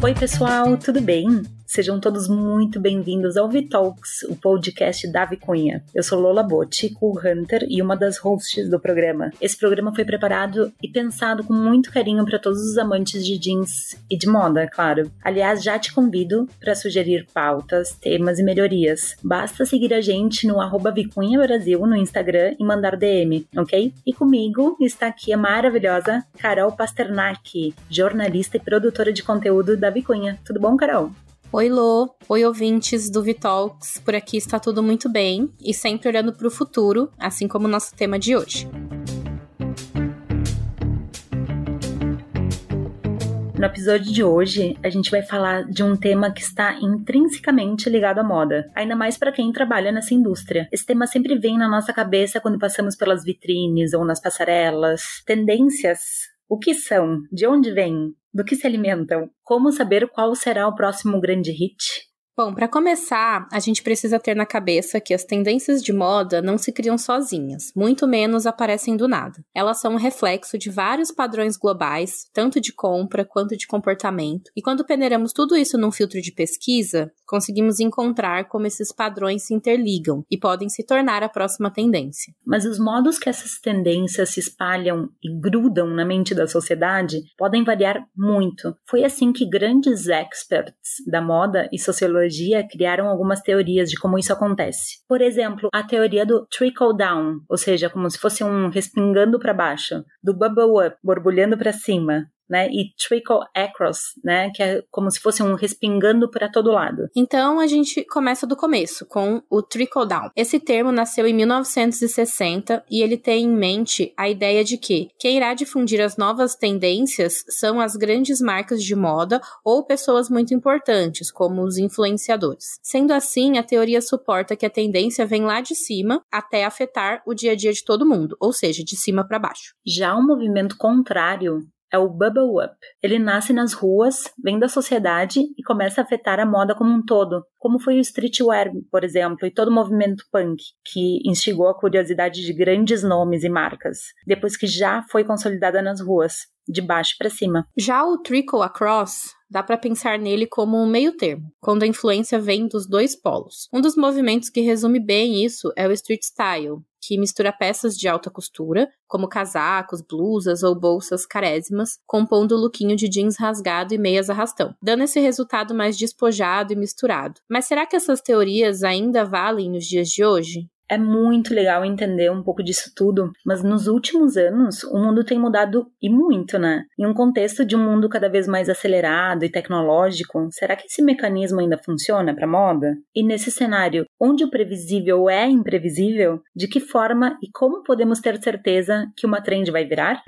Oi, pessoal, tudo bem? Sejam todos muito bem-vindos ao Vitalks, o podcast da Vicunha. Eu sou Lola Botti, cool hunter e uma das hosts do programa. Esse programa foi preparado e pensado com muito carinho para todos os amantes de jeans e de moda, claro. Aliás, já te convido para sugerir pautas, temas e melhorias. Basta seguir a gente no arroba Vicunha Brasil no Instagram e mandar DM, ok? E comigo está aqui a maravilhosa Carol Pasternak, jornalista e produtora de conteúdo da Vicunha. Tudo bom, Carol? Oi, Lô. Oi, ouvintes do Vitalks. Por aqui está tudo muito bem e sempre olhando para o futuro, assim como o nosso tema de hoje. No episódio de hoje, a gente vai falar de um tema que está intrinsecamente ligado à moda, ainda mais para quem trabalha nessa indústria. Esse tema sempre vem na nossa cabeça quando passamos pelas vitrines ou nas passarelas. Tendências o que são? De onde vêm? Do que se alimentam? Como saber qual será o próximo grande hit? Bom, para começar, a gente precisa ter na cabeça que as tendências de moda não se criam sozinhas, muito menos aparecem do nada. Elas são um reflexo de vários padrões globais, tanto de compra quanto de comportamento, e quando peneiramos tudo isso num filtro de pesquisa, conseguimos encontrar como esses padrões se interligam e podem se tornar a próxima tendência. Mas os modos que essas tendências se espalham e grudam na mente da sociedade podem variar muito. Foi assim que grandes experts da moda e sociologia psicologia criaram algumas teorias de como isso acontece. Por exemplo, a teoria do trickle down, ou seja, como se fosse um respingando para baixo, do bubble up, borbulhando para cima, né? E trickle across, né? Que é como se fosse um respingando para todo lado. Então a gente começa do começo com o trickle down. Esse termo nasceu em 1960 e ele tem em mente a ideia de que quem irá difundir as novas tendências são as grandes marcas de moda ou pessoas muito importantes, como os influenciadores. Sendo assim, a teoria suporta que a tendência vem lá de cima até afetar o dia a dia de todo mundo, ou seja, de cima para baixo. Já o movimento contrário é o Bubble Up. Ele nasce nas ruas, vem da sociedade e começa a afetar a moda como um todo, como foi o streetwear, por exemplo, e todo o movimento punk, que instigou a curiosidade de grandes nomes e marcas, depois que já foi consolidada nas ruas, de baixo para cima. Já o Trickle Across dá para pensar nele como um meio termo, quando a influência vem dos dois polos. Um dos movimentos que resume bem isso é o street style, que mistura peças de alta costura, como casacos, blusas ou bolsas carésimas, compondo o lookinho de jeans rasgado e meias arrastão, dando esse resultado mais despojado e misturado. Mas será que essas teorias ainda valem nos dias de hoje? É muito legal entender um pouco disso tudo, mas nos últimos anos o mundo tem mudado e muito, né? Em um contexto de um mundo cada vez mais acelerado e tecnológico, será que esse mecanismo ainda funciona para moda? E nesse cenário, onde o previsível é imprevisível, de que forma e como podemos ter certeza que uma trend vai virar?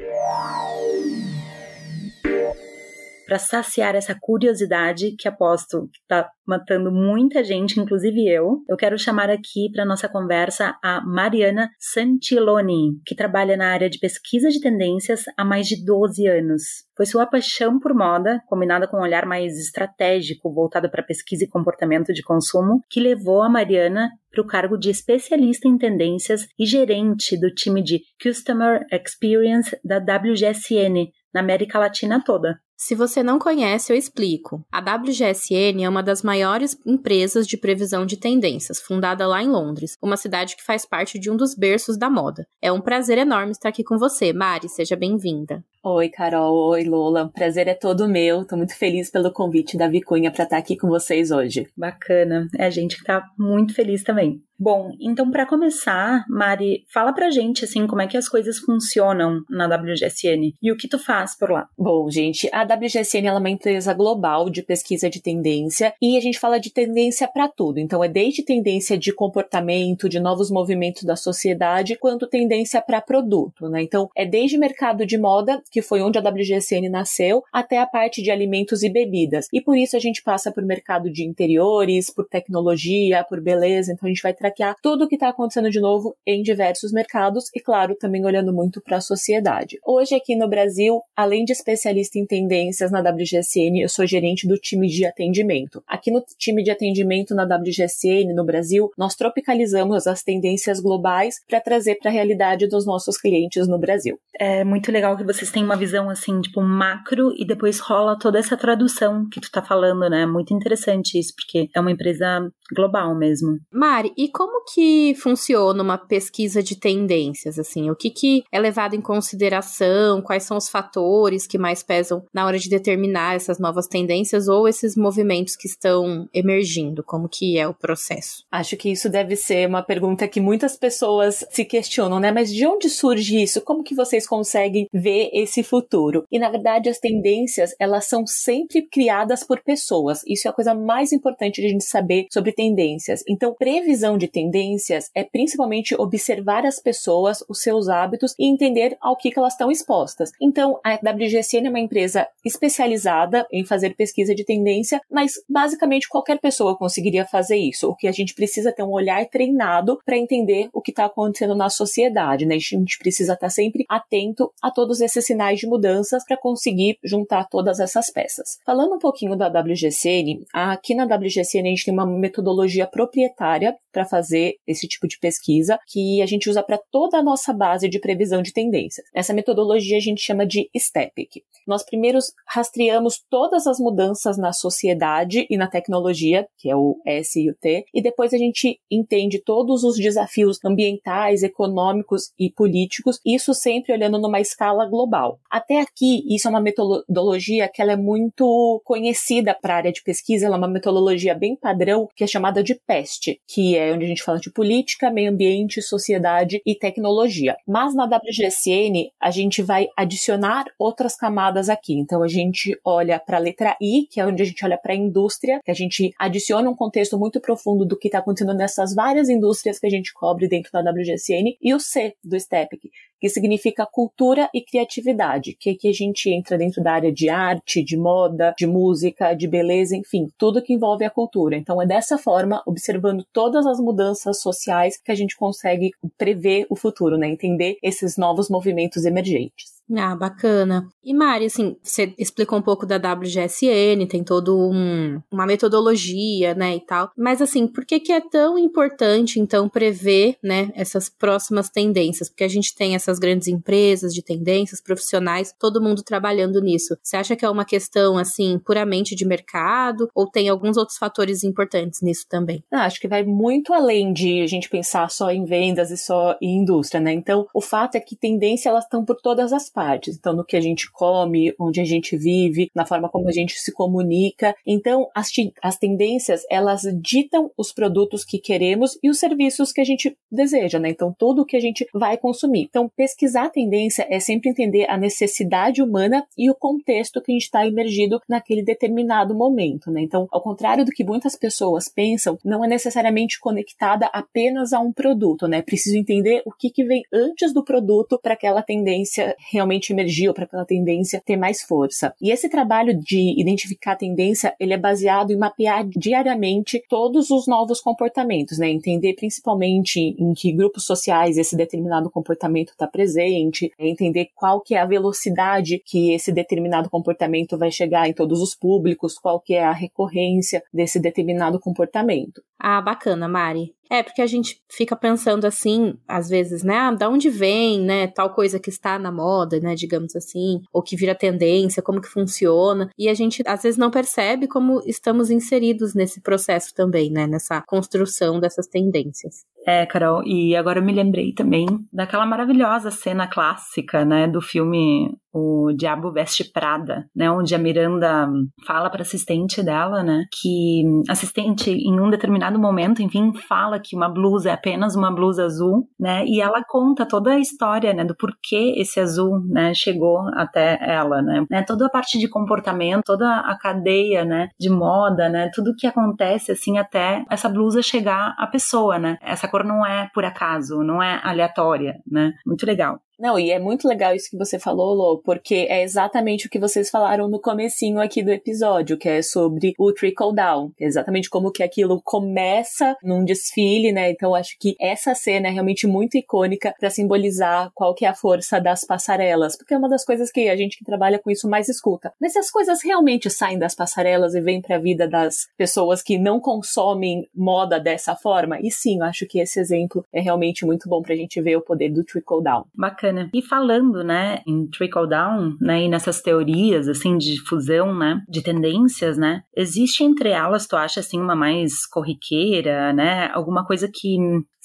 Para saciar essa curiosidade que aposto que está matando muita gente, inclusive eu, eu quero chamar aqui para nossa conversa a Mariana Santiloni, que trabalha na área de pesquisa de tendências há mais de 12 anos. Foi sua paixão por moda, combinada com um olhar mais estratégico voltado para pesquisa e comportamento de consumo, que levou a Mariana para o cargo de especialista em tendências e gerente do time de Customer Experience da WGSN na América Latina toda. Se você não conhece, eu explico. A WGSN é uma das maiores empresas de previsão de tendências, fundada lá em Londres, uma cidade que faz parte de um dos berços da moda. É um prazer enorme estar aqui com você, Mari, seja bem-vinda. Oi, Carol. Oi, Lola. O prazer é todo meu. Tô muito feliz pelo convite da Vicunha para estar aqui com vocês hoje. Bacana. É a gente que tá muito feliz também. Bom, então para começar, Mari, fala pra gente assim como é que as coisas funcionam na WGSN e o que tu faz por lá. Bom, gente, a WGSN é uma empresa global de pesquisa de tendência e a gente fala de tendência para tudo. Então é desde tendência de comportamento, de novos movimentos da sociedade, quanto tendência para produto, né? Então é desde mercado de moda, que foi onde a WGSN nasceu, até a parte de alimentos e bebidas. E por isso a gente passa por mercado de interiores, por tecnologia, por beleza. Então a gente vai trazer mapear tudo o que está acontecendo de novo em diversos mercados e, claro, também olhando muito para a sociedade. Hoje, aqui no Brasil, além de especialista em tendências na WGSN, eu sou gerente do time de atendimento. Aqui no time de atendimento na WGSN, no Brasil, nós tropicalizamos as tendências globais para trazer para a realidade dos nossos clientes no Brasil. É muito legal que vocês têm uma visão assim, tipo, macro e depois rola toda essa tradução que tu tá falando, né? Muito interessante isso, porque é uma empresa global mesmo. Mari, e como que funciona uma pesquisa de tendências, assim? O que que é levado em consideração? Quais são os fatores que mais pesam na hora de determinar essas novas tendências ou esses movimentos que estão emergindo? Como que é o processo? Acho que isso deve ser uma pergunta que muitas pessoas se questionam, né? Mas de onde surge isso? Como que vocês conseguem ver esse futuro? E na verdade, as tendências, elas são sempre criadas por pessoas. Isso é a coisa mais importante de a gente saber sobre tendências. Então, previsão de tendências é principalmente observar as pessoas, os seus hábitos e entender ao que, que elas estão expostas. Então, a WGSN é uma empresa especializada em fazer pesquisa de tendência, mas basicamente qualquer pessoa conseguiria fazer isso. O que a gente precisa ter um olhar treinado para entender o que está acontecendo na sociedade, né? A gente precisa estar tá sempre atento a todos esses sinais de mudanças para conseguir juntar todas essas peças. Falando um pouquinho da WGCN, aqui na WGCN a gente tem uma metodologia proprietária para fazer esse tipo de pesquisa que a gente usa para toda a nossa base de previsão de tendências. Essa metodologia a gente chama de STEPIC. Nós primeiros rastreamos todas as mudanças na sociedade e na tecnologia, que é o S e o T, e depois a gente entende todos os desafios ambientais, econômicos e políticos, isso sempre olhando numa escala global. Até aqui, isso é uma metodologia que ela é muito conhecida para a área de pesquisa, ela é uma metodologia bem padrão, que é chamada de PEST, que é onde a gente fala de política, meio ambiente, sociedade e tecnologia. Mas na WGSN, a gente vai adicionar outras camadas aqui. Então, a gente olha para a letra I, que é onde a gente olha para a indústria, que a gente adiciona um contexto muito profundo do que está acontecendo nessas várias indústrias que a gente cobre dentro da WGSN, e o C do STEPIC, que significa cultura e criatividade, que aqui a gente entra dentro da área de arte, de moda, de música, de beleza, enfim, tudo que envolve a cultura. Então é dessa forma, observando todas as mudanças sociais, que a gente consegue prever o futuro, né? Entender esses novos movimentos emergentes. Ah, bacana. E Mari, assim, você explicou um pouco da WGSN, tem todo um, uma metodologia, né, e tal. Mas assim, por que que é tão importante então prever, né, essas próximas tendências? Porque a gente tem essas grandes empresas de tendências profissionais, todo mundo trabalhando nisso. Você acha que é uma questão assim puramente de mercado ou tem alguns outros fatores importantes nisso também? Ah, acho que vai muito além de a gente pensar só em vendas e só em indústria, né? Então, o fato é que tendência elas estão por todas as partes partes. Então, no que a gente come, onde a gente vive, na forma como a gente se comunica. Então, as, as tendências, elas ditam os produtos que queremos e os serviços que a gente deseja, né? Então, tudo o que a gente vai consumir. Então, pesquisar a tendência é sempre entender a necessidade humana e o contexto que a gente está emergido naquele determinado momento, né? Então, ao contrário do que muitas pessoas pensam, não é necessariamente conectada apenas a um produto, né? Preciso entender o que, que vem antes do produto para aquela tendência realmente realmente emergiu para aquela tendência ter mais força. E esse trabalho de identificar a tendência, ele é baseado em mapear diariamente todos os novos comportamentos, né? Entender principalmente em que grupos sociais esse determinado comportamento está presente, entender qual que é a velocidade que esse determinado comportamento vai chegar em todos os públicos, qual que é a recorrência desse determinado comportamento. Ah, bacana, Mari. É, porque a gente fica pensando assim, às vezes, né? Ah, da onde vem, né? Tal coisa que está na moda, né? Digamos assim, ou que vira tendência, como que funciona. E a gente, às vezes, não percebe como estamos inseridos nesse processo também, né? Nessa construção dessas tendências. É, Carol, e agora eu me lembrei também daquela maravilhosa cena clássica, né, do filme O Diabo Veste Prada, né, onde a Miranda fala para assistente dela, né, que assistente em um determinado momento, enfim, fala que uma blusa é apenas uma blusa azul, né, e ela conta toda a história, né, do porquê esse azul, né, chegou até ela, né, né toda a parte de comportamento, toda a cadeia, né, de moda, né, tudo que acontece assim até essa blusa chegar à pessoa, né, essa cor não é por acaso, não é aleatória, né? Muito legal. Não, e é muito legal isso que você falou, Lô, porque é exatamente o que vocês falaram no comecinho aqui do episódio, que é sobre o trickle down, é exatamente como que aquilo começa num desfile, né? Então acho que essa cena é realmente muito icônica para simbolizar qual que é a força das passarelas, porque é uma das coisas que a gente que trabalha com isso mais escuta. Mas se as coisas realmente saem das passarelas e vêm para a vida das pessoas que não consomem moda dessa forma, e sim, eu acho que esse exemplo é realmente muito bom pra gente ver o poder do trickle down. Bacana. E falando, né, em trickle down, né, e nessas teorias, assim, de difusão, né, de tendências, né, existe entre elas, tu acha, assim, uma mais corriqueira, né, alguma coisa que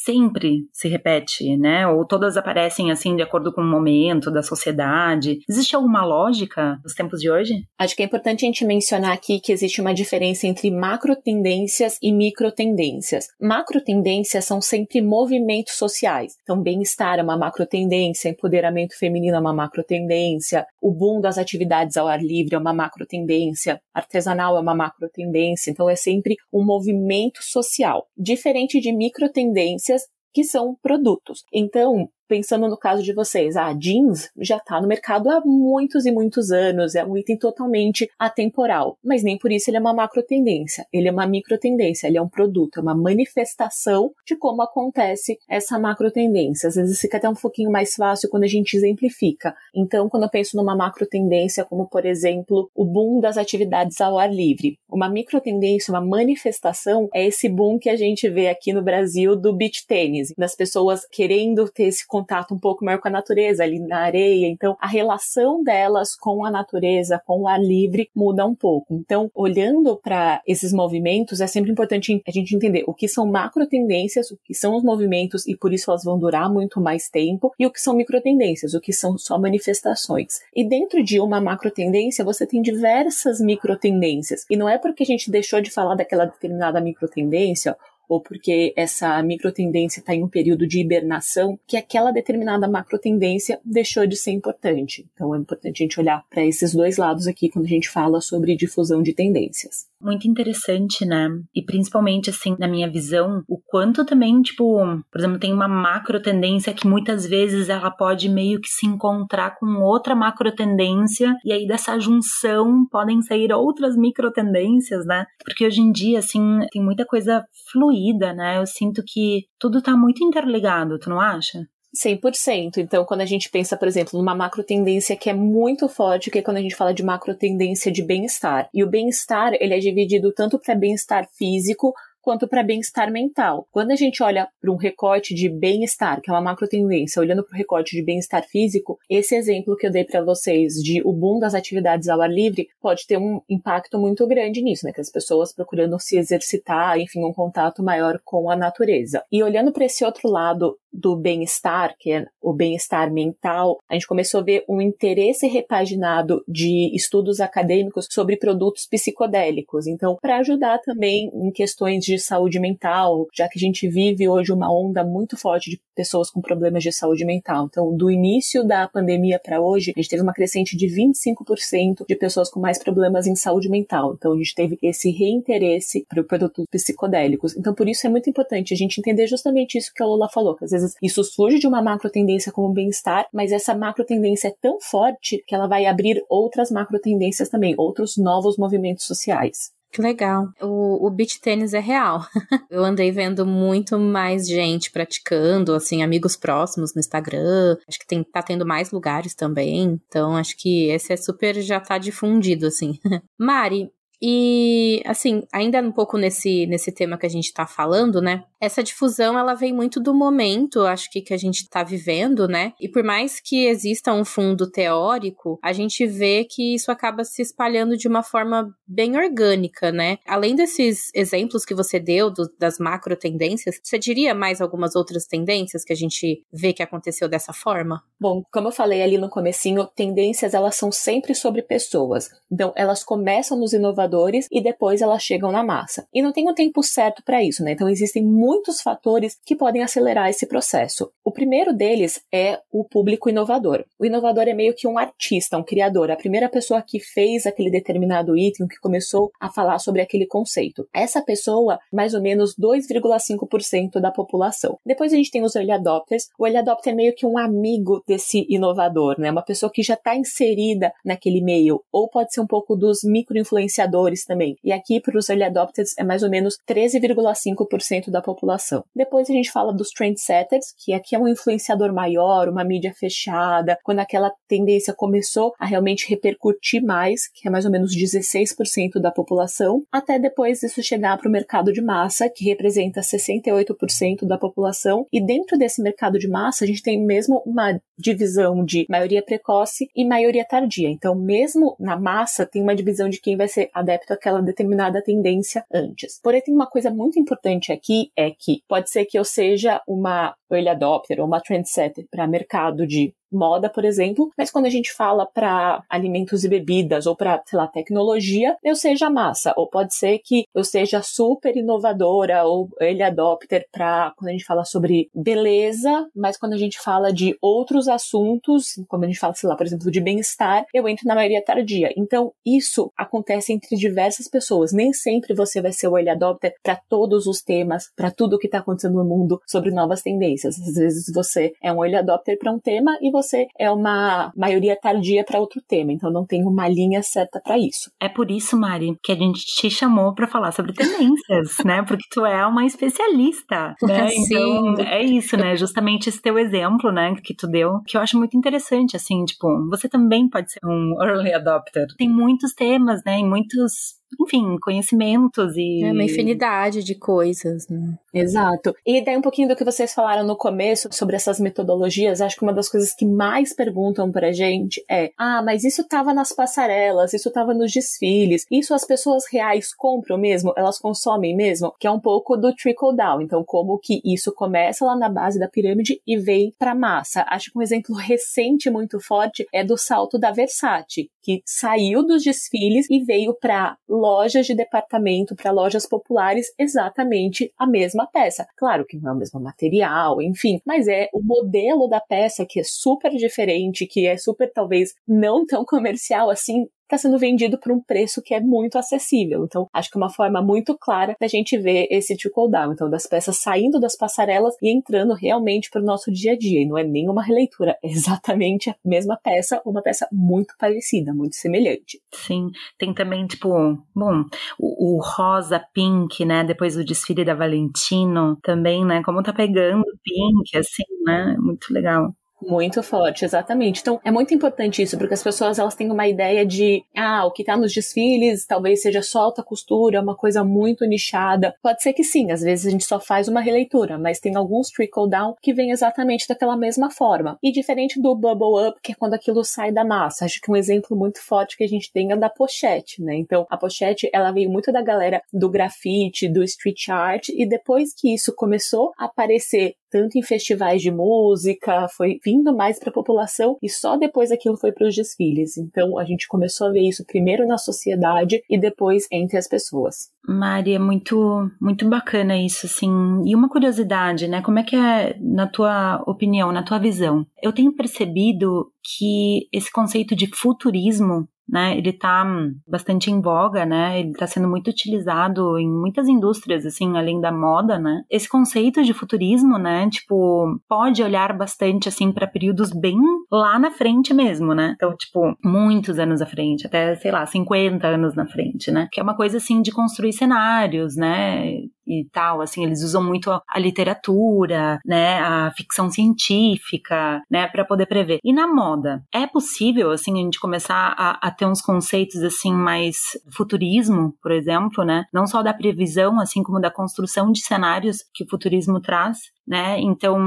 sempre se repete, né? Ou todas aparecem assim de acordo com o momento da sociedade. Existe alguma lógica nos tempos de hoje? Acho que é importante a gente mencionar aqui que existe uma diferença entre macro tendências e micro tendências. Macro tendências são sempre movimentos sociais. Então, bem-estar é uma macro tendência, empoderamento feminino é uma macro tendência, o boom das atividades ao ar livre é uma macro tendência, artesanal é uma macro tendência. Então, é sempre um movimento social. Diferente de micro tendências que são produtos. Então, pensando no caso de vocês, a ah, jeans já está no mercado há muitos e muitos anos, é um item totalmente atemporal, mas nem por isso ele é uma macro tendência, ele é uma micro tendência, ele é um produto, é uma manifestação de como acontece essa macro tendência. Às vezes fica até um pouquinho mais fácil quando a gente exemplifica. Então, quando eu penso numa macro tendência, como por exemplo, o boom das atividades ao ar livre, uma micro tendência, uma manifestação é esse boom que a gente vê aqui no Brasil do beach tênis, das pessoas querendo ter esse contato um pouco maior com a natureza, ali na areia. Então, a relação delas com a natureza, com o ar livre, muda um pouco. Então, olhando para esses movimentos, é sempre importante a gente entender o que são macro tendências, o que são os movimentos e por isso elas vão durar muito mais tempo, e o que são micro tendências, o que são só manifestações. E dentro de uma macro tendência, você tem diversas micro tendências. E não é porque a gente deixou de falar daquela determinada micro tendência ou porque essa microtendência está em um período de hibernação, que aquela determinada macrotendência deixou de ser importante. Então é importante a gente olhar para esses dois lados aqui quando a gente fala sobre difusão de tendências. Muito interessante, né? E principalmente, assim, na minha visão, o quanto também, tipo, por exemplo, tem uma macro tendência que muitas vezes ela pode meio que se encontrar com outra macro tendência, e aí dessa junção podem sair outras micro tendências, né? Porque hoje em dia, assim, tem muita coisa fluida fluida, né? Eu sinto que tudo tá muito interligado, tu não acha? 100%. Então, quando a gente pensa, por exemplo, numa macro tendência que é muito forte, que é quando a gente fala de macro tendência de bem-estar. E o bem-estar, ele é dividido tanto para bem-estar físico quanto para bem-estar mental. Quando a gente olha para um recorte de bem-estar, que é uma macro tendência, olhando para o recorte de bem-estar físico, esse exemplo que eu dei para vocês de o boom das atividades ao ar livre pode ter um impacto muito grande nisso, né? Que as pessoas procurando se exercitar, enfim, um contato maior com a natureza. E olhando para esse outro lado do bem-estar, que é o bem-estar mental, a gente começou a ver um interesse repaginado de estudos acadêmicos sobre produtos psicodélicos. Então, para ajudar também em questões de saúde mental, já que a gente vive hoje uma onda muito forte de pessoas com problemas de saúde mental. Então, do início da pandemia para hoje, a gente teve uma crescente de 25% de pessoas com mais problemas em saúde mental. Então, a gente teve esse reinteresse para produtos psicodélicos. Então, por isso é muito importante a gente entender justamente isso que a Lola falou, que às vezes isso surge de uma macro tendência como bem-estar, mas essa macro tendência é tão forte que ela vai abrir outras macro tendências também, outros novos movimentos sociais. Que legal. O, o beach tênis é real. Eu andei vendo muito mais gente praticando, assim, amigos próximos no Instagram. Acho que tem, tá tendo mais lugares também. Então, acho que esse é super, já tá difundido, assim. Mari, e, assim, ainda um pouco nesse, nesse tema que a gente tá falando, né? Essa difusão, ela vem muito do momento, acho que, que a gente tá vivendo, né? E por mais que exista um fundo teórico, a gente vê que isso acaba se espalhando de uma forma bem orgânica, né? Além desses exemplos que você deu do, das macro tendências, você diria mais algumas outras tendências que a gente vê que aconteceu dessa forma? Bom, como eu falei ali no comecinho, tendências elas são sempre sobre pessoas. Então, elas começam nos inovadores e depois elas chegam na massa. E não tem um tempo certo para isso, né? Então existem muitos fatores que podem acelerar esse processo. O primeiro deles é o público inovador. O inovador é meio que um artista, um criador, a primeira pessoa que fez aquele determinado item, que começou a falar sobre aquele conceito. Essa pessoa, mais ou menos 2,5% da população. Depois a gente tem os early adopters. O early adopter é meio que um amigo desse inovador, né? Uma pessoa que já está inserida naquele meio, ou pode ser um pouco dos micro-influenciadores também. E aqui, para os early adopters, é mais ou menos 13,5% da população. Depois a gente fala dos trendsetters, que aqui é um influenciador maior, uma mídia fechada, quando aquela tendência começou a realmente repercutir mais, que é mais ou menos 16% da população, até depois isso chegar para o mercado de massa, que representa 68% da população, e dentro desse mercado de massa a gente tem mesmo uma divisão de maioria precoce e maioria tardia. Então, mesmo na massa, tem uma divisão de quem vai ser adepto àquela determinada tendência antes. Porém, tem uma coisa muito importante aqui, é que pode ser que eu seja uma early adopter ou uma trendsetter para mercado de moda, por exemplo, mas quando a gente fala para alimentos e bebidas ou para, sei lá, tecnologia, eu seja massa, ou pode ser que eu seja super inovadora ou ele adopter para quando a gente fala sobre beleza, mas quando a gente fala de outros assuntos, como a gente fala, sei lá, por exemplo, de bem-estar, eu entro na maioria tardia. Então, isso acontece entre diversas pessoas. Nem sempre você vai ser o early adopter para todos os temas, para tudo o que está acontecendo no mundo sobre novas tendências. Às vezes você é um early adopter para um tema e você é uma maioria tardia para outro tema, então não tem uma linha certa para isso. É por isso, Mari, que a gente te chamou para falar sobre tendências, né? Porque tu é uma especialista, né? Então, é isso, né? Justamente esse teu exemplo, né, que tu deu, que eu acho muito interessante, assim, tipo, você também pode ser um early adopter. Tem muitos temas, né, e muitos enfim, conhecimentos e. É uma infinidade de coisas, né? Exato. E daí um pouquinho do que vocês falaram no começo sobre essas metodologias, acho que uma das coisas que mais perguntam pra gente é: ah, mas isso tava nas passarelas, isso tava nos desfiles, isso as pessoas reais compram mesmo? Elas consomem mesmo? Que é um pouco do trickle down. Então, como que isso começa lá na base da pirâmide e vem pra massa. Acho que um exemplo recente muito forte é do salto da Versace, que saiu dos desfiles e veio pra lojas de departamento, para lojas populares, exatamente a mesma peça. Claro que não é o mesmo material, enfim, mas é o modelo da peça que é super diferente, que é super talvez não tão comercial assim, está sendo vendido por um preço que é muito acessível. Então, acho que é uma forma muito clara da gente ver esse trickle down, então das peças saindo das passarelas e entrando realmente para o nosso dia a dia. E não é nenhuma releitura, é exatamente a mesma peça, uma peça muito parecida, muito semelhante. Sim, tem também tipo, bom, o, o rosa pink, né, depois do desfile da Valentino, também, né, como tá pegando pink, assim, né, muito legal. Muito forte, exatamente. Então, é muito importante isso, porque as pessoas elas têm uma ideia de, ah, o que tá nos desfiles talvez seja só alta costura, uma coisa muito nichada. Pode ser que sim, às vezes a gente só faz uma releitura, mas tem alguns trickle down que vem exatamente daquela mesma forma. E diferente do bubble up, que é quando aquilo sai da massa. Acho que um exemplo muito forte que a gente tem é da pochete, né? Então, a pochete, ela veio muito da galera do grafite, do street art, e depois que isso começou a aparecer tanto em festivais de música, foi vindo mais para a população e só depois aquilo foi para os desfiles. Então a gente começou a ver isso primeiro na sociedade e depois entre as pessoas. Mari, é muito, muito bacana isso, assim. E uma curiosidade, né? Como é que é, na tua opinião, na tua visão? Eu tenho percebido que esse conceito de futurismo né? Ele está bastante em voga, né? Ele está sendo muito utilizado em muitas indústrias, assim, além da moda, né? Esse conceito de futurismo, né? Tipo, pode olhar bastante, assim, para períodos bem lá na frente mesmo, né? Então, tipo, muitos anos à frente, até, sei lá, 50 anos na frente, né? Que é uma coisa, assim, de construir cenários, né? E tal, assim, eles usam muito a, a literatura, né, a ficção científica, né, para poder prever. E na moda, é possível, assim, a gente começar a, a, ter uns conceitos, assim, mais futurismo, por exemplo, né, não só da previsão, assim, como da construção de cenários que o futurismo traz? Né? Então,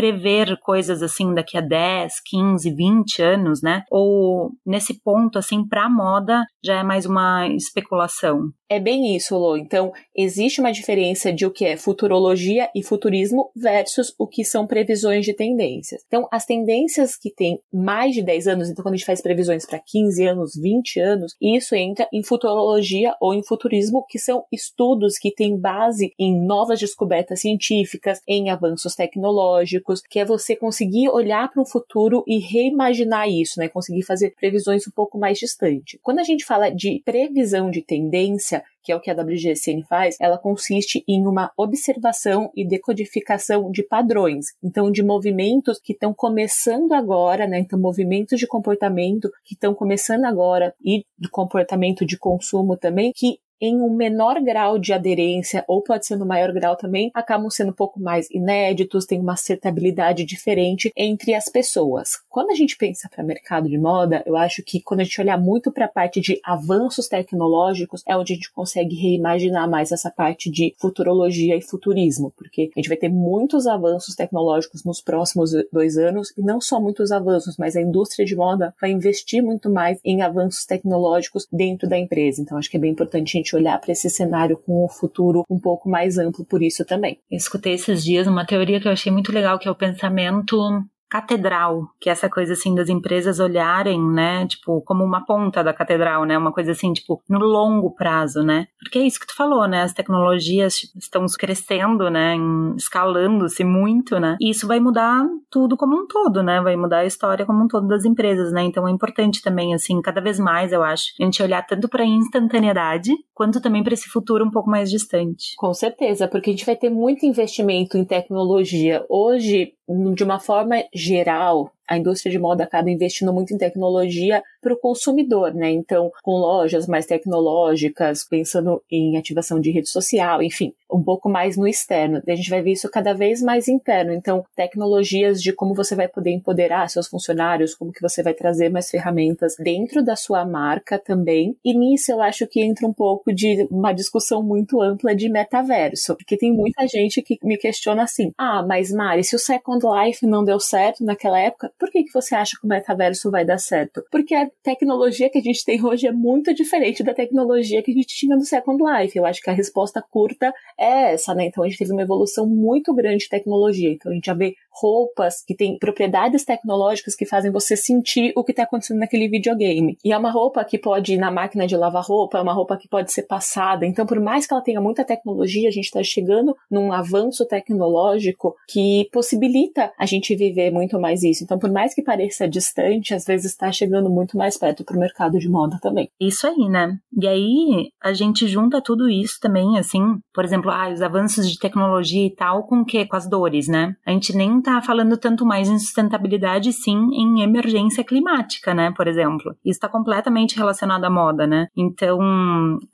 prever coisas assim daqui a 10, 15, 20 anos, né? Ou nesse ponto, assim, para a moda já é mais uma especulação? É bem isso, Lô. Então, existe uma diferença de o que é futurologia e futurismo versus o que são previsões de tendências. Então, as tendências que têm mais de 10 anos, então quando a gente faz previsões para 15 anos, 20 anos, isso entra em futurologia ou em futurismo, que são estudos que têm base em novas descobertas científicas, em avanços tecnológicos, que é você conseguir olhar para o futuro e reimaginar isso, né? Conseguir fazer previsões um pouco mais distantes. Quando a gente fala de previsão de tendência, que é o que a WGSN faz, ela consiste em uma observação e decodificação de padrões, então de movimentos que estão começando agora, né? Então movimentos de comportamento que estão começando agora e de comportamento de consumo também que em um menor grau de aderência, ou pode ser no maior grau também, acabam sendo um pouco mais inéditos, tem uma acertabilidade diferente entre as pessoas. Quando a gente pensa para mercado de moda, eu acho que quando a gente olhar muito para a parte de avanços tecnológicos, é onde a gente consegue reimaginar mais essa parte de futurologia e futurismo, porque a gente vai ter muitos avanços tecnológicos nos próximos dois anos, e não só muitos avanços, mas a indústria de moda vai investir muito mais em avanços tecnológicos dentro da empresa. Então, acho que é bem importante a gente gente olhar para esse cenário com o futuro um pouco mais amplo por isso também. Eu escutei esses dias uma teoria que eu achei muito legal, que é o pensamento catedral, que é essa coisa assim das empresas olharem, né, tipo, como uma ponta da catedral, né, uma coisa assim, tipo, no longo prazo, né? Porque é isso que tu falou, né? As tecnologias estão crescendo, né, escalando-se muito, né? E isso vai mudar tudo como um todo, né? Vai mudar a história como um todo das empresas, né? Então é importante também assim, cada vez mais, eu acho, a gente olhar tanto para instantaneidade quanto também para esse futuro um pouco mais distante. Com certeza, porque a gente vai ter muito investimento em tecnologia. Hoje, de uma forma geral, a indústria de moda acaba investindo muito em tecnologia para o consumidor, né? Então, com lojas mais tecnológicas, pensando em ativação de rede social, enfim, um pouco mais no externo. A gente vai ver isso cada vez mais interno. Então, tecnologias de como você vai poder empoderar seus funcionários, como que você vai trazer mais ferramentas dentro da sua marca também. E nisso eu acho que entra um pouco de uma discussão muito ampla de metaverso, porque tem muita gente que me questiona assim: "Ah, mas Mari, se o Second Life não deu certo naquela época, por que, que você acha que o metaverso vai dar certo? Porque a tecnologia que a gente tem hoje é muito diferente da tecnologia que a gente tinha no Second Life. Eu acho que a resposta curta é essa, né? Então a gente teve uma evolução muito grande de tecnologia. Então a gente já vê roupas que têm propriedades tecnológicas que fazem você sentir o que está acontecendo naquele videogame. E é uma roupa que pode ir na máquina de lavar roupa, é uma roupa que pode ser passada. Então, por mais que ela tenha muita tecnologia, a gente está chegando num avanço tecnológico que possibilita a gente viver muito mais isso. Então, por mais que pareça distante, às vezes está chegando muito mais perto para o mercado de moda também. Isso aí, né? E aí a gente junta tudo isso também, assim, por exemplo, ah, os avanços de tecnologia e tal, com o quê? Com as dores, né? A gente nem está falando tanto mais em sustentabilidade, sim em emergência climática, né? Por exemplo. Isso está completamente relacionado à moda, né? Então,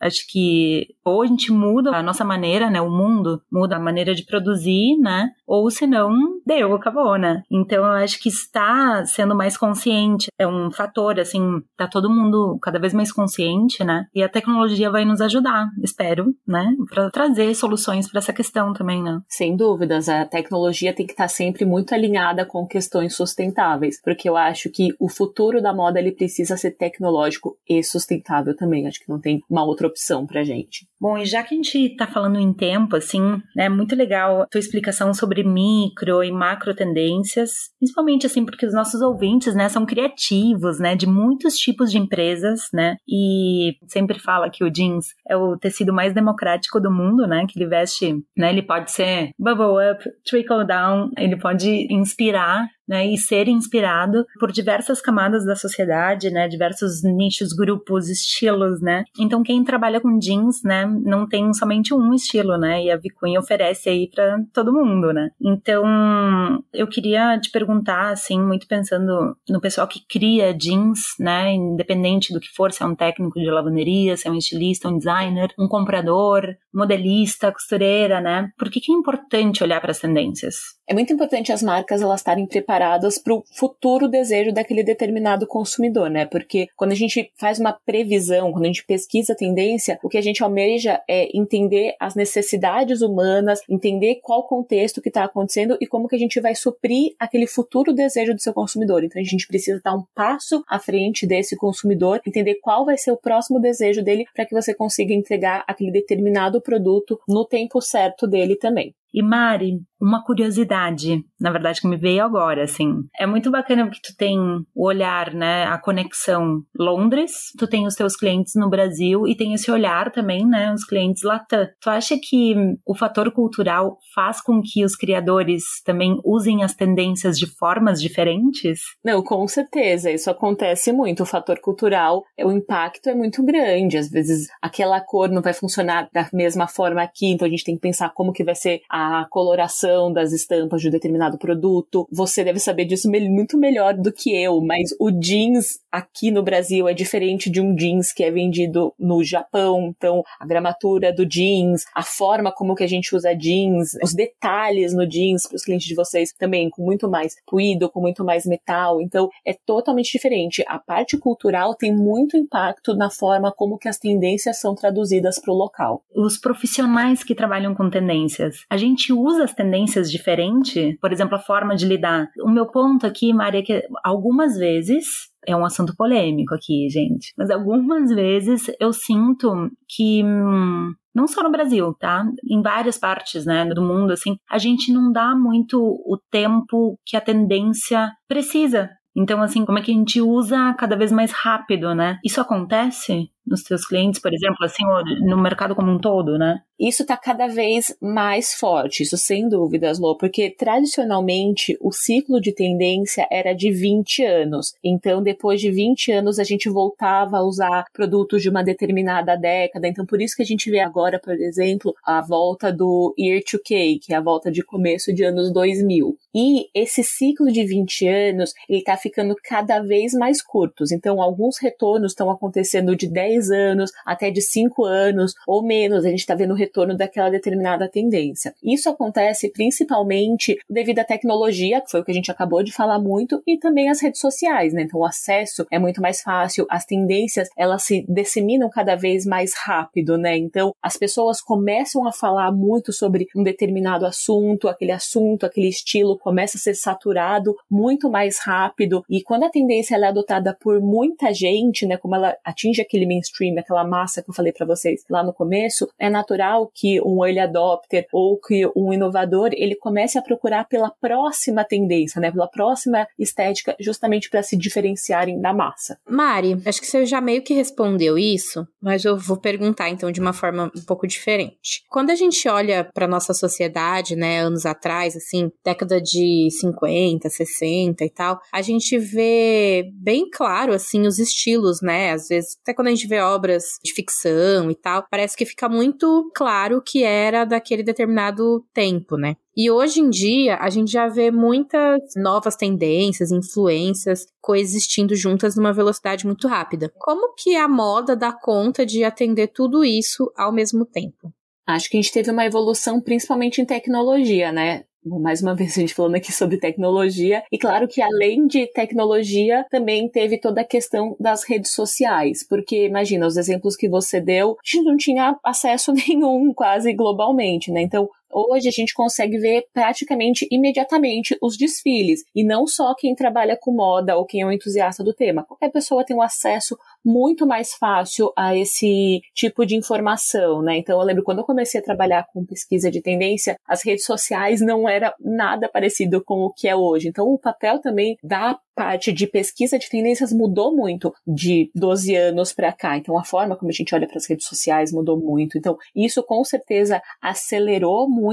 acho que ou a gente muda a nossa maneira, né? O mundo muda a maneira de produzir, né? Ou se não, deu, acabou, né? Então, eu acho que está sendo mais consciente é um fator, assim, tá todo mundo cada vez mais consciente, né? E a tecnologia vai nos ajudar, espero, né? Para trazer soluções para essa questão também, né? Sem dúvidas, a tecnologia tem que estar tá sempre muito alinhada com questões sustentáveis, porque eu acho que o futuro da moda ele precisa ser tecnológico e sustentável também. Acho que não tem uma outra opção pra gente. Bom, e já que a gente tá falando em tempo, assim, é muito legal a tua explicação sobre micro e macro tendências, principalmente assim porque os nossos ouvintes, né, são criativos, né, de muitos tipos de empresas, né, e sempre fala que o jeans é o tecido mais democrático do mundo, né, que ele veste, né, ele pode ser bubble up, trickle down, ele pode inspirar né, e ser inspirado por diversas camadas da sociedade, né, diversos nichos, grupos, estilos, né. Então quem trabalha com jeans, né, não tem somente um estilo, né, e a Vicunha oferece aí para todo mundo, né. Então eu queria te perguntar, assim, muito pensando no pessoal que cria jeans, né, independente do que for, se é um técnico de lavanderia, se é um estilista, um designer, um comprador, modelista, costureira, né? Por que, que é importante olhar para as tendências? É muito importante as marcas elas estarem preparadas para o futuro desejo daquele determinado consumidor, né? Porque quando a gente faz uma previsão, quando a gente pesquisa a tendência, o que a gente almeja é entender as necessidades humanas, entender qual contexto que está acontecendo e como que a gente vai suprir aquele futuro desejo do seu consumidor. Então a gente precisa estar um passo à frente desse consumidor, entender qual vai ser o próximo desejo dele para que você consiga entregar aquele determinado produto no tempo certo dele também. E Mari, uma curiosidade, na verdade, que me veio agora, assim. É muito bacana que tu tem o olhar, né, a conexão Londres, tu tem os teus clientes no Brasil e tem esse olhar também, né, os clientes Latam. Tu acha que o fator cultural faz com que os criadores também usem as tendências de formas diferentes? Não, com certeza, isso acontece muito. O fator cultural, o impacto é muito grande. Às vezes aquela cor não vai funcionar da mesma forma aqui, então a gente tem que pensar como que vai ser a coloração das estampas de um determinado produto. Você deve saber disso muito melhor do que eu, mas o jeans aqui no Brasil é diferente de um jeans que é vendido no Japão. Então, a gramatura do jeans, a forma como que a gente usa jeans, os detalhes no jeans para os clientes de vocês também com muito mais ruído, com muito mais metal. Então, é totalmente diferente. A parte cultural tem muito impacto na forma como que as tendências são traduzidas para o local. Os profissionais que trabalham com tendências, a gente usa as tendências diferente, por exemplo, a forma de lidar. O meu ponto aqui, Maria, é que algumas vezes é um assunto polêmico aqui, gente. Mas algumas vezes eu sinto que hum, não só no Brasil, tá? Em várias partes, né, do mundo, assim, a gente não dá muito o tempo que a tendência precisa. Então, assim, como é que a gente usa cada vez mais rápido, né? Isso acontece nos seus clientes, por exemplo, assim, no mercado como um todo, né? Isso está cada vez mais forte, isso sem dúvidas, Lô, porque tradicionalmente o ciclo de tendência era de 20 anos. Então, depois de 20 anos, a gente voltava a usar produtos de uma determinada década. Então, por isso que a gente vê agora, por exemplo, a volta do Year 2K, que é a volta de começo de anos 2000. E esse ciclo de 20 anos, ele está ficando cada vez mais curtos. Então, alguns retornos estão acontecendo de 10 anos até de 5 anos ou menos. A gente está vendo retorno daquela determinada tendência. Isso acontece principalmente devido à tecnologia, que foi o que a gente acabou de falar muito, e também as redes sociais, né? Então o acesso é muito mais fácil, as tendências elas se disseminam cada vez mais rápido, né? Então as pessoas começam a falar muito sobre um determinado assunto, aquele assunto, aquele estilo começa a ser saturado muito mais rápido e quando a tendência é adotada por muita gente, né, como ela atinge aquele mainstream, aquela massa que eu falei para vocês lá no começo, é natural natural que um early adopter ou que um inovador ele comece a procurar pela próxima tendência, né, pela próxima estética, justamente para se diferenciarem da massa. Mari, acho que você já meio que respondeu isso, mas eu vou perguntar então de uma forma um pouco diferente. Quando a gente olha para nossa sociedade, né, anos atrás, assim, década de 50, 60 e tal, a gente vê bem claro assim os estilos, né? Às vezes, até quando a gente vê obras de ficção e tal, parece que fica muito claro claro que era daquele determinado tempo, né? E hoje em dia, a gente já vê muitas novas tendências, influências coexistindo juntas numa velocidade muito rápida. Como que a moda dá conta de atender tudo isso ao mesmo tempo? Acho que a gente teve uma evolução principalmente em tecnologia, né? Mais uma vez a gente falando aqui sobre tecnologia, e claro que além de tecnologia, também teve toda a questão das redes sociais, porque imagina, os exemplos que você deu, a gente não tinha acesso nenhum quase globalmente, né? Então, Hoje a gente consegue ver praticamente imediatamente os desfiles, e não só quem trabalha com moda ou quem é um entusiasta do tema. Qualquer pessoa tem um acesso muito mais fácil a esse tipo de informação, né? Então eu lembro quando eu comecei a trabalhar com pesquisa de tendência, as redes sociais não era nada parecido com o que é hoje. Então o papel também da parte de pesquisa de tendências mudou muito de 12 anos para cá. Então a forma como a gente olha para as redes sociais mudou muito. Então isso com certeza acelerou muito,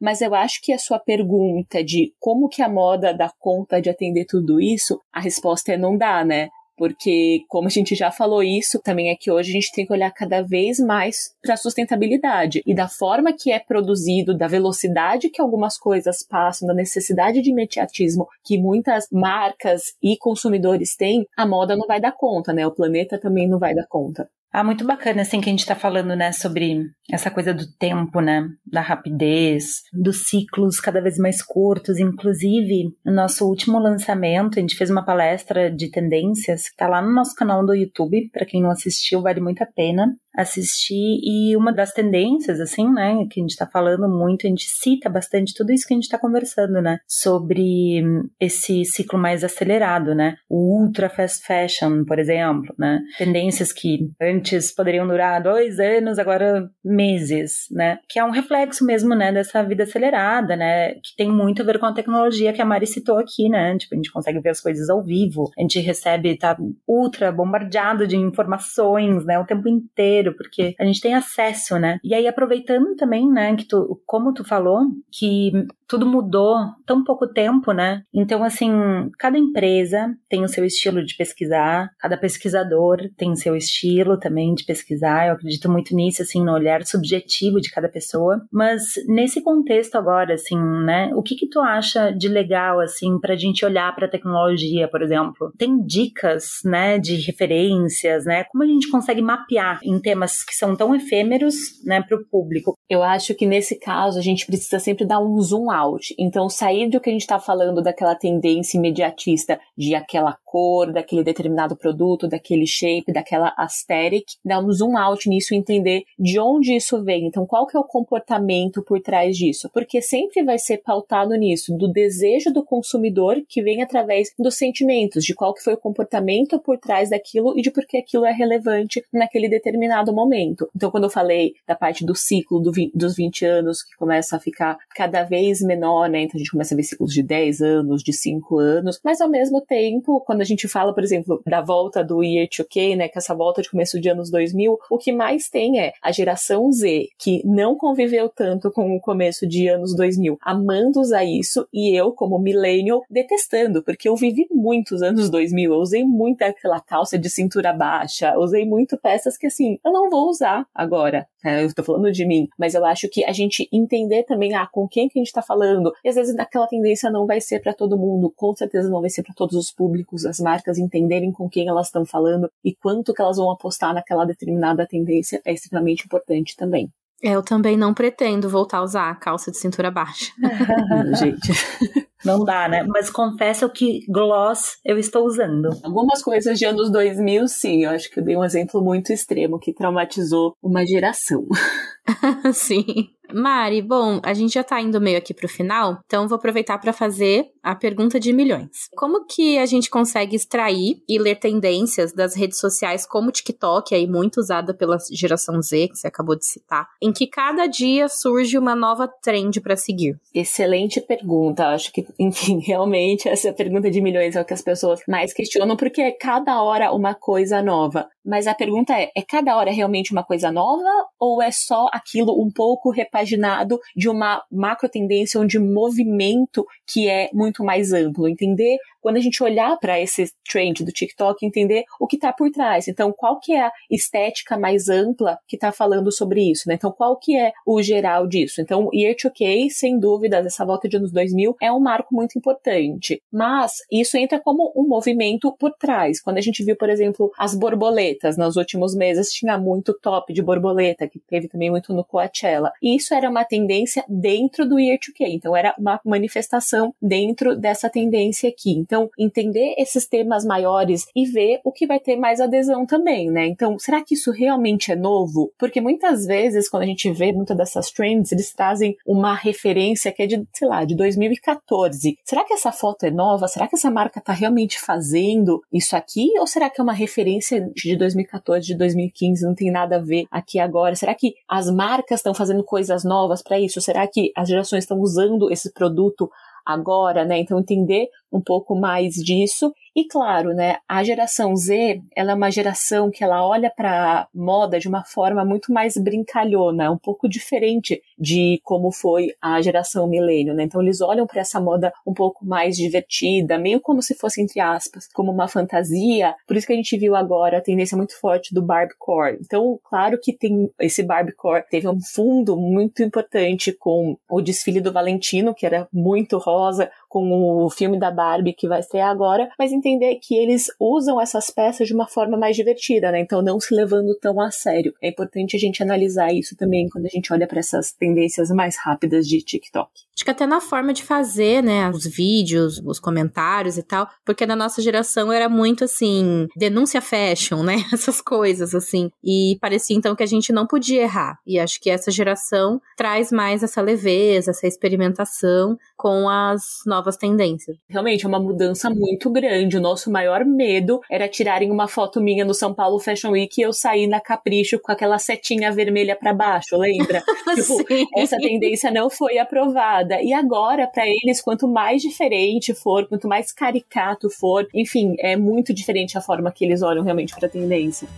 mas eu acho que a sua pergunta de como que a moda dá conta de atender tudo isso, a resposta é não dá, né? porque, como a gente já falou isso, também é que hoje a gente tem que olhar cada vez mais para a sustentabilidade e da forma que é produzido, da velocidade que algumas coisas passam, da necessidade de imediatismo que muitas marcas e consumidores têm, a moda não vai dar conta, né? O planeta também não vai dar conta. Ah, muito bacana, assim, que a gente está falando, né, sobre essa coisa do tempo, né, da rapidez, dos ciclos cada vez mais curtos. Inclusive, no nosso último lançamento, a gente fez uma palestra de tendências, que tá lá no nosso canal do YouTube, para quem não assistiu, vale muito a pena assistir. E uma das tendências, assim, né, que a gente está falando muito, a gente cita bastante tudo isso que a gente está conversando, né, sobre esse ciclo mais acelerado, né, o ultra fast fashion, por exemplo, né, tendências que antes poderiam durar dois anos, agora meses, né, que é um reflexo mesmo, né, dessa vida acelerada, né, que tem muito a ver com a tecnologia que a Mari citou aqui, né, tipo, a gente consegue ver as coisas ao vivo, a gente recebe, tá ultra bombardeado de informações, né, o tempo inteiro porque a gente tem acesso, né? E aí, aproveitando também, né, que tu, como tu falou, que tudo mudou tão pouco tempo, né? Então, assim, cada empresa tem o seu estilo de pesquisar, cada pesquisador tem o seu estilo também de pesquisar. Eu acredito muito nisso, assim, no olhar subjetivo de cada pessoa. Mas nesse contexto agora, assim, né? O que que tu acha de legal, assim, pra gente olhar pra tecnologia, por exemplo? Tem dicas, né, de referências, né? Como a gente consegue mapear em temas que são tão efêmeros, né, pro público? Eu acho que nesse caso a gente precisa sempre dar um zoom out. Então, sair do que a gente está falando daquela tendência imediatista de aquela cor, daquele determinado produto, daquele shape, daquela aesthetic, dar um zoom out nisso e entender de onde isso vem. Então, qual que é o comportamento por trás disso? Porque sempre vai ser pautado nisso, do desejo do consumidor que vem através dos sentimentos, de qual que foi o comportamento por trás daquilo e de por que aquilo é relevante naquele determinado momento. Então, quando eu falei da parte do ciclo do dos 20 anos, que começa a ficar cada vez menor, né? Então, a gente começa a ver ciclos de 10 anos, de 5 anos, mas ao mesmo tempo, quando a gente fala, por exemplo, da volta do Year to K, né, que essa volta de começo de anos 2000, o que mais tem é a geração Z, que não conviveu tanto com o começo de anos 2000, amando usar isso, e eu, como millennial, detestando, porque eu vivi muitos anos 2000, eu usei muito aquela calça de cintura baixa, usei muito peças que, assim, eu não vou usar agora, né, eu tô falando de mim, mas eu acho que a gente entender também, ah, com quem que a gente tá falando, e às vezes aquela tendência não vai ser para todo mundo, com certeza não vai ser para todos os públicos, as marcas entenderem com quem elas estão falando e quanto que elas vão apostar naquela determinada tendência é extremamente importante também. Eu também não pretendo voltar a usar a calça de cintura baixa. Gente. Não dá, né? Mas confesso que gloss eu estou usando. Algumas coisas de anos 2000, sim. Eu acho que eu dei um exemplo muito extremo que traumatizou uma geração. sim. Mari, bom, a gente já tá indo meio aqui pro final, então vou aproveitar para fazer a pergunta de milhões. Como que a gente consegue extrair e ler tendências das redes sociais como o TikTok, aí muito usada pela geração Z, que você acabou de citar, em que cada dia surge uma nova trend para seguir? Excelente pergunta. Acho que, enfim, realmente essa pergunta de milhões é o que as pessoas mais questionam, porque é cada hora uma coisa nova. Mas a pergunta é: é cada hora realmente uma coisa nova ou é só aquilo um pouco repaginado de uma macro tendência ou de movimento que é muito mais amplo? Entender quando a gente olhar para esse trend do TikTok, entender o que está por trás. Então, qual que é a estética mais ampla que está falando sobre isso, né? Então, qual que é o geral disso? Então, Year to K, sem dúvidas, essa volta de anos 2000 é um marco muito importante. Mas isso entra como um movimento por trás. Quando a gente viu, por exemplo, as borboletas nos últimos meses, tinha muito top de borboleta, que teve também muito no Coachella. E isso era uma tendência dentro do Year to K. Então, era uma manifestação dentro dessa tendência aqui. Então, entender esses temas maiores e ver o que vai ter mais adesão também, né? Então, será que isso realmente é novo? Porque muitas vezes, quando a gente vê muitas dessas trends, eles trazem uma referência que é de, sei lá, de 2014. Será que essa foto é nova? Será que essa marca está realmente fazendo isso aqui? Ou será que é uma referência de 2014, de 2015, não tem nada a ver aqui agora? Será que as marcas estão fazendo coisas novas para isso? Será que as gerações estão usando esse produto agora, né? Então entender um pouco mais disso e claro, né, a geração Z, ela é uma geração que ela olha para moda de uma forma muito mais brincalhona, um pouco diferente de como foi a geração milênio, né? Então eles olham para essa moda um pouco mais divertida, meio como se fosse entre aspas, como uma fantasia. Por isso que a gente viu agora a tendência muito forte do Barbiecore. Então, claro que tem esse Barbiecore teve um fundo muito importante com o desfile do Valentino, que era muito rosa, com o filme da Barbie que vai ser agora, mas entender que eles usam essas peças de uma forma mais divertida, né? Então não se levando tão a sério. É importante a gente analisar isso também quando a gente olha para essas tendências mais rápidas de TikTok. Acho que até na forma de fazer, né, os vídeos, os comentários e tal, porque na nossa geração era muito assim, denúncia fashion, né, essas coisas assim. E parecia então que a gente não podia errar. E acho que essa geração traz mais essa leveza, essa experimentação com as novas tendências. Realmente é uma mudança muito grande. O nosso maior medo era tirarem uma foto minha no São Paulo Fashion Week e eu sair na Capricho com aquela setinha vermelha para baixo, lembra? tipo, essa tendência não foi aprovada. E agora, para eles, quanto mais diferente for, quanto mais caricato for, enfim, é muito diferente a forma que eles olham realmente para a tendência.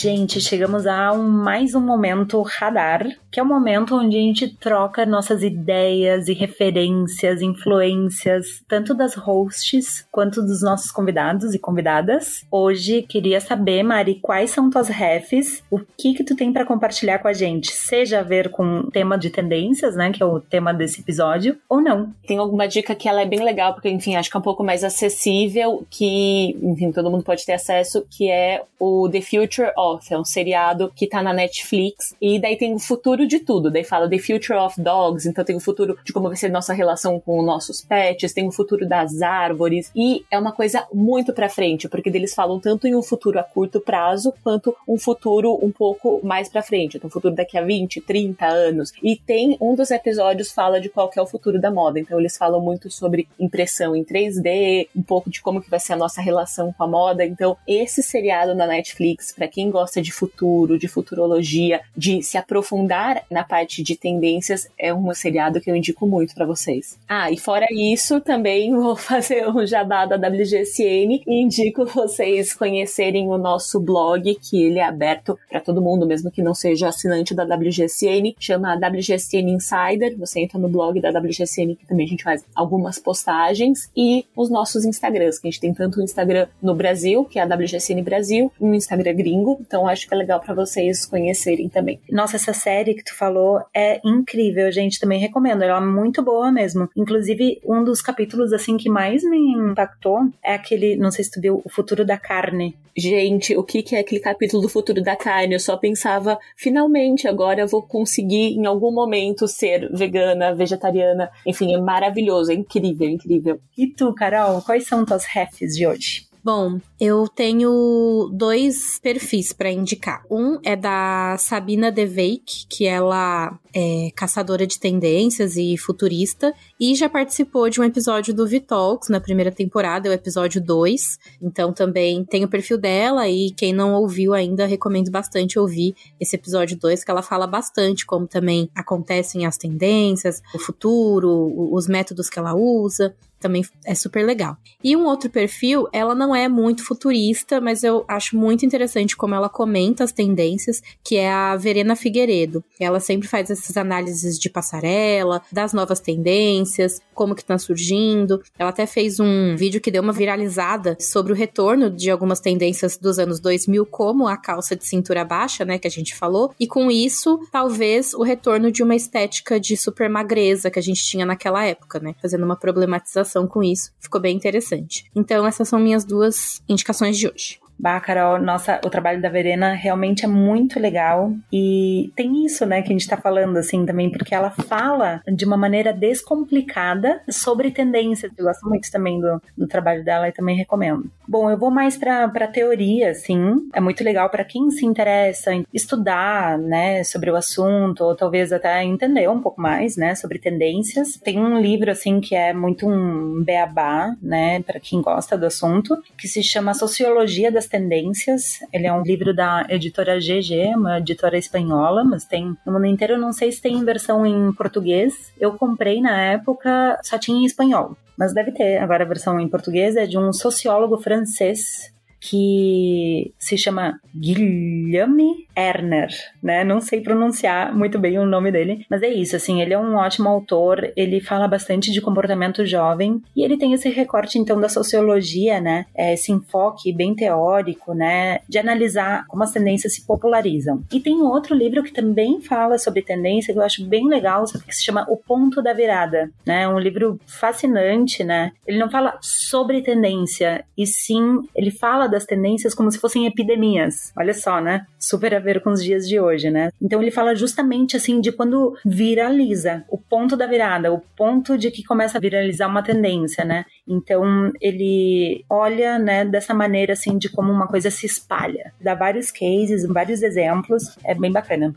Gente, chegamos a um, mais um momento radar, que é o momento onde a gente troca nossas ideias e referências, influências, tanto das hosts quanto dos nossos convidados e convidadas. Hoje queria saber, Mari, quais são tuas refs, o que que tu tem para compartilhar com a gente, seja a ver com o tema de tendências, né, que é o tema desse episódio, ou não. Tem alguma dica que ela é bem legal, porque enfim, acho que é um pouco mais acessível, que, enfim, todo mundo pode ter acesso, que é o The Future É um seriado que tá na Netflix, e daí tem o futuro de tudo, daí fala The Future of Dogs, então tem o futuro de como vai ser nossa relação com nossos pets, tem o futuro das árvores, e é uma coisa muito pra frente, porque eles falam tanto em um futuro a curto prazo, quanto um futuro um pouco mais pra frente, então um futuro daqui a 20, 30 anos, e tem um dos episódios fala de qual é o futuro da moda, então eles falam muito sobre impressão em 3D, um pouco de como que vai ser a nossa relação com a moda, então esse seriado na Netflix, para quem gosta de futuro, de futurologia, de se aprofundar na parte de tendências, é um seriado que eu indico muito para vocês. Ah, e fora isso, também vou fazer um jabá da WGSN e indico vocês conhecerem o nosso blog, que ele é aberto para todo mundo, mesmo que não seja assinante da WGSN, chama WGSN Insider. Você entra no blog da WGSN, que também a gente faz algumas postagens, e os nossos Instagrams, que a gente tem tanto o Instagram no Brasil, que é a WGSN Brasil, um Instagram gringo, então acho que é legal para vocês conhecerem também. Nossa, essa série que tu falou é incrível, gente, também recomendo, ela é muito boa mesmo. Inclusive, um dos capítulos assim que mais me impactou é aquele, não sei se tu viu, o futuro da carne. Gente, o que, que é aquele capítulo do futuro da carne? Eu só pensava, finalmente agora eu vou conseguir em algum momento ser vegana, vegetariana. Enfim, é maravilhoso, é incrível, incrível. E tu, Carol, quais são tuas refs de hoje? Bom, eu tenho dois perfis para indicar. Um é da Sabina Deveik, que ela é caçadora de tendências e futurista, e já participou de um episódio do Vitalks na primeira temporada, é o episódio 2. Então também tem o perfil dela, e quem não ouviu ainda, recomendo bastante ouvir esse episódio 2, que ela fala bastante como também acontecem as tendências, o futuro, os métodos que ela usa também é super legal. E um outro perfil, ela não é muito futurista, mas eu acho muito interessante como ela comenta as tendências, que é a Verena Figueiredo. Ela sempre faz essas análises de passarela, das novas tendências, como que tá surgindo. Ela até fez um vídeo que deu uma viralizada sobre o retorno de algumas tendências dos anos 2000, como a calça de cintura baixa, né, que a gente falou, e com isso, talvez o retorno de uma estética de super magreza que a gente tinha naquela época, né, fazendo uma problematização com isso. Ficou bem interessante. Então, essas são minhas duas indicações de hoje. Bah, Carol, nossa, o trabalho da Verena realmente é muito legal. E tem isso, né, que a gente tá falando, assim, também, porque ela fala de uma maneira descomplicada sobre tendências. Eu gosto muito também do, do trabalho dela e também recomendo. Bom, eu vou mais pra, pra teoria, assim. É muito legal para quem se interessa em estudar, né, sobre o assunto, ou talvez até entender um pouco mais, né, sobre tendências. Tem um livro, assim, que é muito um beabá, né, para quem gosta do assunto, que se chama Sociologia das Tendências. Ele é um livro da editora GG, uma editora espanhola, mas tem no mundo inteiro. Eu não sei se tem versão em português. Eu comprei na época, só tinha em espanhol. Mas deve ter. Agora a versão em português é de um sociólogo francês que se chama Guilherme Erner, né? Não sei pronunciar muito bem o nome dele, mas é isso, assim, ele é um ótimo autor, ele fala bastante de comportamento jovem e ele tem esse recorte então da sociologia, né? É, esse enfoque bem teórico, né, de analisar como as tendências se popularizam. E tem outro livro que também fala sobre tendência que eu acho bem legal, que se chama O Ponto da Virada, né? Um livro fascinante, né? Ele não fala sobre tendência, e sim, ele das tendências como se fossem epidemias. Olha só, né? Super a ver com os dias de hoje, né? Então ele fala justamente assim de quando viraliza, o ponto da virada, o ponto de que começa a viralizar uma tendência, né? Então ele olha, né, dessa maneira assim de como uma coisa se espalha. Dá vários cases, vários exemplos, é bem bacana.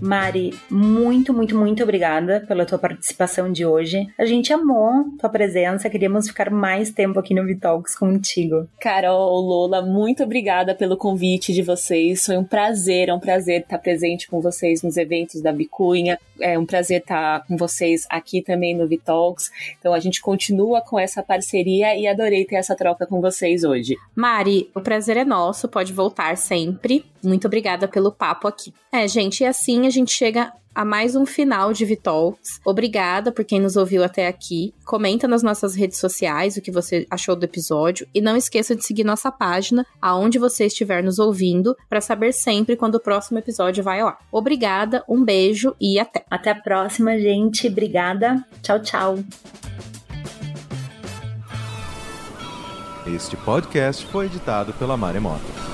Mari, muito, muito, muito obrigada pela tua participação de hoje. A gente amou tua presença, queríamos ficar mais tempo aqui no Vitalks contigo. Carol, Lola, muito obrigada pelo convite de vocês. Foi um prazer, é um prazer estar presente com vocês nos eventos da Bicunha. É um prazer estar com vocês aqui também no Vitalks. Então a gente continua com essa parceria e adorei ter essa troca com vocês hoje. Mari, o prazer é nosso, pode voltar sempre. Muito obrigada pelo papo aqui. É, gente, e assim a gente chega a mais um final de Vitalks. Obrigada por quem nos ouviu até aqui. Comenta nas nossas redes sociais o que você achou do episódio e não esqueça de seguir nossa página aonde você estiver nos ouvindo para saber sempre quando o próximo episódio vai ao ar. Obrigada, um beijo e até. Até a próxima, gente. Obrigada. Tchau, tchau. Este podcast foi editado pela Maremoto.